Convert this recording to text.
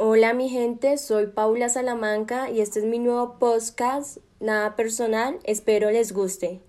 Hola mi gente, soy Paula Salamanca y este es mi nuevo podcast, nada personal, espero les guste.